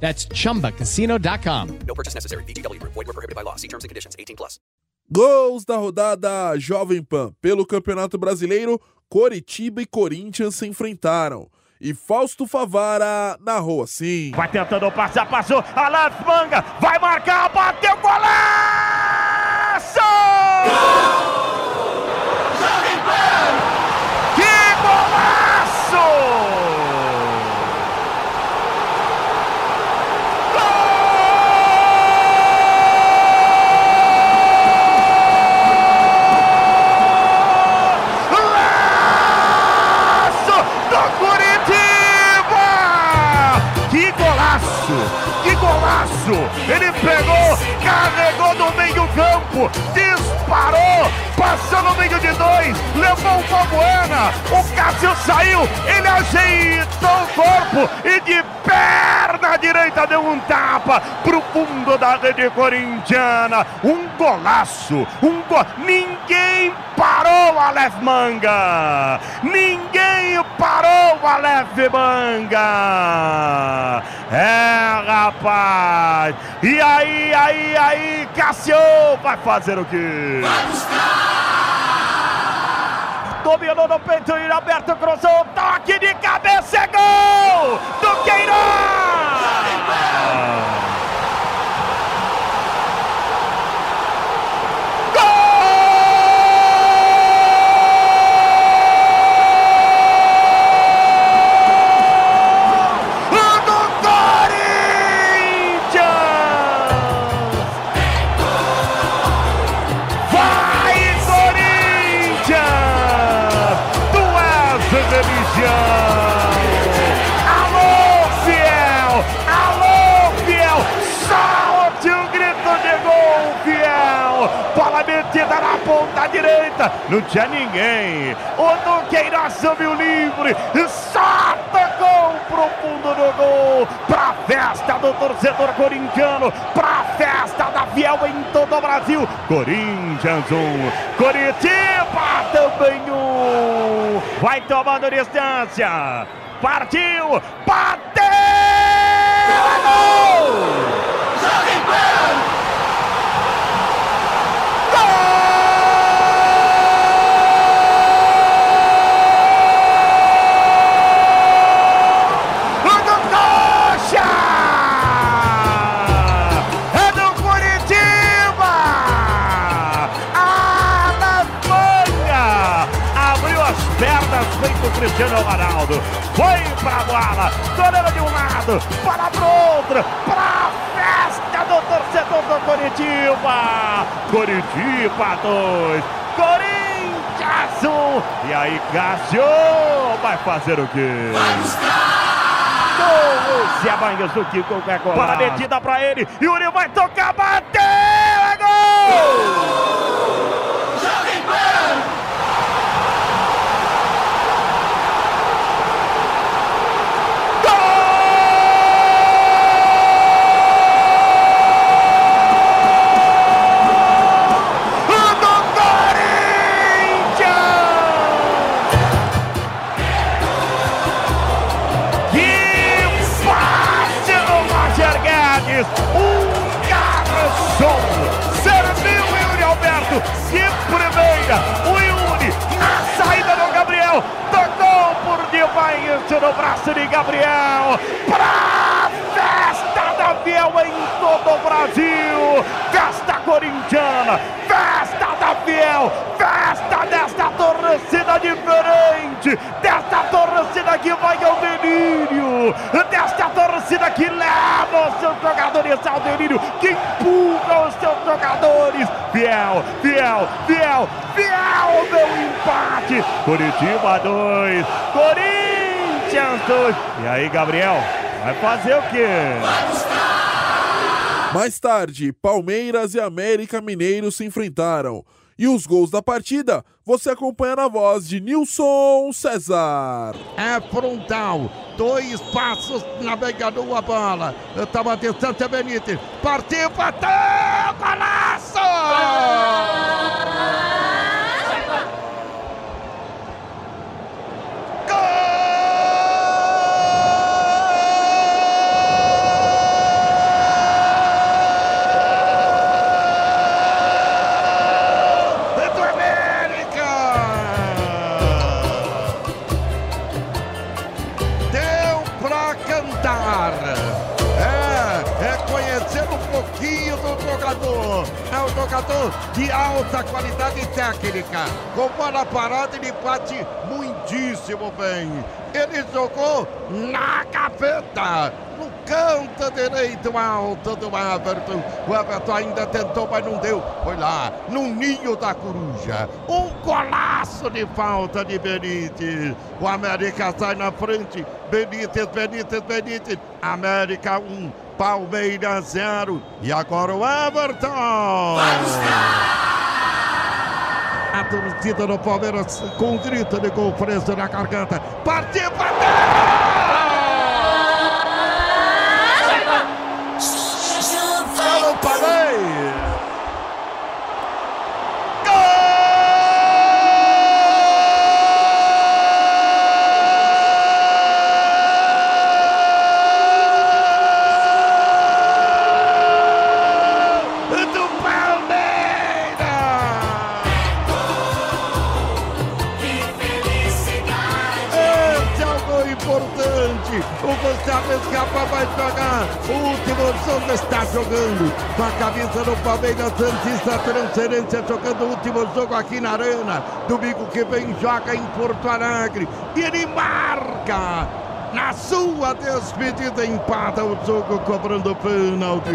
That's chumbacasino.com. No purchase necessary. VGW Group. Void were prohibited by law. See terms and conditions. 18 plus. Gols da rodada Jovem Pan pelo Campeonato Brasileiro, Coritiba e Corinthians se enfrentaram. E Fausto Favara narrou assim. Vai tentando passar, passou. Aleph Manga vai marcar, bateu golaço! Que golaço! Golaço do Curitiba! Que golaço! Que golaço! Ele pegou, carregou no meio campo, disparou, passou no meio de dois, levou o Balbuena, o Cássio saiu, ele ajeitou o corpo e de perna direita deu um tapa pro fundo da rede corintiana. Um golaço, um go... Ninguém parou o Aleph Manga! Ninguém parou o Aleph Manga! É, rapaz! E aí, aí, aí, Cássio vai fazer o quê? Dominou no peito, aberto, cruzou, toque de cabeça, é gol! Do Queiroz! Religião! Alô, fiel! Alô, fiel! Solte o grito de gol, fiel! Bola metida na ponta direita! Não tinha ninguém! O Duqueiroz subiu livre! Só tocou pro fundo do gol! Pra festa do torcedor corintiano! Pra festa fiel em todo o Brasil! Corinthians 1, Coritiba também 1! Vai tomando distância! Partiu! Bateu! Cristiano Ronaldo. Foi pra bola, goleiro de um lado, para pro outro, pra festa do torcedor do Curitiba! Curitiba 2, Corinthians 1. E aí, Cássio vai fazer o quê? Gol! Se abanha do que qualquer coisa. Bola metida pra ele. Yuri vai tocar, bateu! É gol! Do braço de Gabriel! Pra festa da Fiel em todo o Brasil! Festa corintiana! Festa da Fiel! Festa desta torcida diferente! Desta torcida que vai ao delírio! Desta torcida que leva os seus jogadores ao delírio! Que empurra os seus jogadores! Fiel, fiel, fiel, fiel, meu empate! Curitiba 2, Corinthians 2. E aí, Gabriel? Vai fazer o quê? Mais tarde, Palmeiras e América Mineiro se enfrentaram. E os gols da partida você acompanha na voz de Nilson César. É frontal, dois passos navegando a bola. Estava a distância Benítez. Partiu, bateu, golaço! Jogador. É um jogador de alta qualidade técnica. Com bola parada, ele bate muitíssimo bem. Ele jogou na gaveta no canto direito alto do Everton. O Everton ainda tentou, mas não deu. Foi lá, no ninho da coruja. Um golaço de falta de Benítez. O América sai na frente. Benítez, Benítez, Benítez. América 1, um, Palmeiras 0. E agora o Everton. A torcida do Palmeiras com um grito de gol preso na garganta. Partiu, bateu! Gustavo escapa, vai jogar. O último jogo está jogando. Com a camisa do Palmeiras Santista Transferência, jogando o último jogo aqui na Arena. Domingo que vem joga em Porto Alegre. E ele marca. Na sua despedida, empata o jogo cobrando pênalti.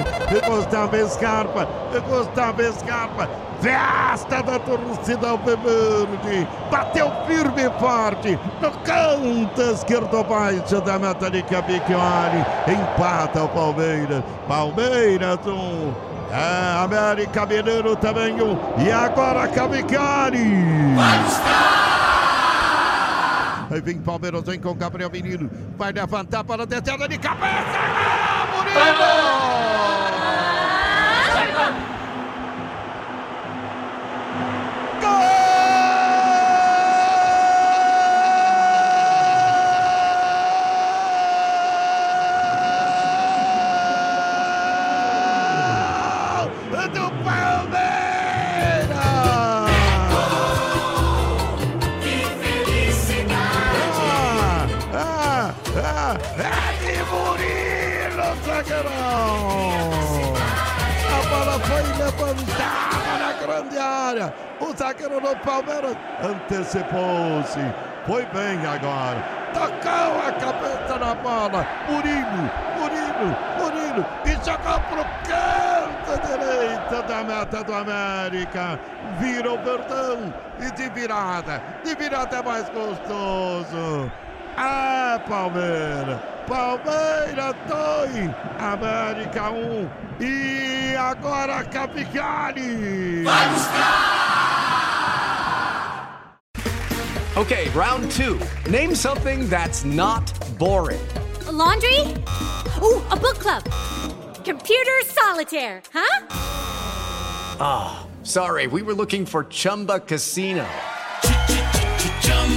Gustavo Scarpa, Gustavo Scarpa, festa da torcida Alviverde. Bateu firme e forte no canto esquerdo baixo da meta de Capicchioli. Empata o Palmeiras. Palmeiras um. É, América Mineiro também um. E agora Capicchioli. Aí vem Palmeiras, vem com Gabriel Menino. Vai levantar para a descida de cabeça. Ah, Murilo! Zagueirão! A bola foi levantada na grande área. O zagueiro do Palmeiras antecipou-se. Foi bem agora. Tocou a cabeça na bola. Murilo, Murilo, Murilo. E jogou pro canto direito da meta do América. Vira o Verdão. E de virada. De virada é mais gostoso. Ah, Palmeiras! Palmeiras 2, América 1 um. e agora Capicali! Okay, round two. Name something that's not boring. A laundry? Ooh, a book club. Computer solitaire, huh? Ah, sorry, we were looking for Chumba Casino.